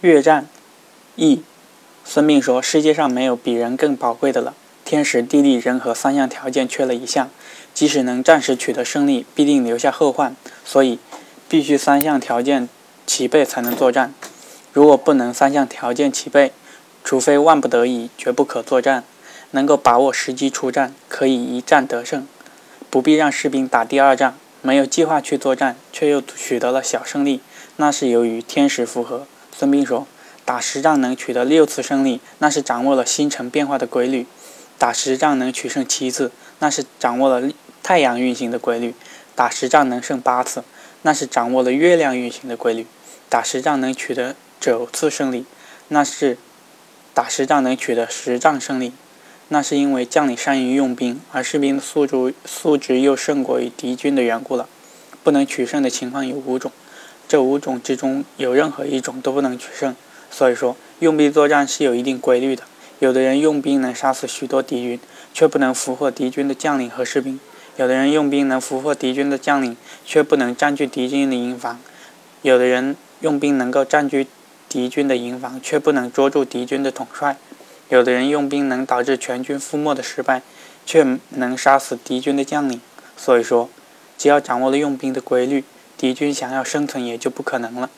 越战，义。孙膑说：“世界上没有比人更宝贵的了。天时、地利、人和三项条件缺了一项，即使能暂时取得胜利，必定留下后患。所以，必须三项条件齐备才能作战。如果不能三项条件齐备，除非万不得已，绝不可作战。能够把握时机出战，可以一战得胜，不必让士兵打第二仗。没有计划去作战，却又取得了小胜利，那是由于天时符合。”孙膑说：“打十仗能取得六次胜利，那是掌握了星辰变化的规律；打十仗能取胜七次，那是掌握了太阳运行的规律；打十仗能胜八次，那是掌握了月亮运行的规律；打十仗能取得九次胜利，那是打十仗能取得十仗胜利，那是因为将领善于用兵，而士兵的素质素质又胜过于敌军的缘故了。不能取胜的情况有五种。”这五种之中，有任何一种都不能取胜。所以说，用兵作战是有一定规律的。有的人用兵能杀死许多敌军，却不能俘获敌军的将领和士兵；有的人用兵能俘获敌军的将领，却不能占据敌军的营房；有的人用兵能够占据敌军的营房，却不能捉住敌军的统帅；有的人用兵能导致全军覆没的失败，却能杀死敌军的将领。所以说，只要掌握了用兵的规律。敌军想要生存也就不可能了。